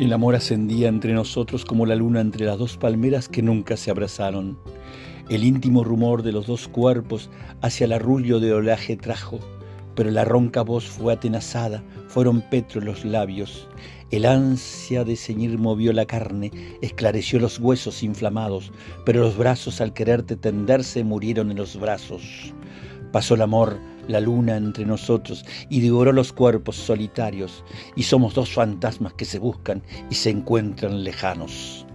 El amor ascendía entre nosotros como la luna entre las dos palmeras que nunca se abrazaron. El íntimo rumor de los dos cuerpos hacia el arrullo de oleaje trajo, pero la ronca voz fue atenazada, fueron petros los labios. El ansia de ceñir movió la carne, esclareció los huesos inflamados, pero los brazos al quererte tenderse murieron en los brazos. Pasó el amor, la luna entre nosotros y devoró los cuerpos solitarios y somos dos fantasmas que se buscan y se encuentran lejanos.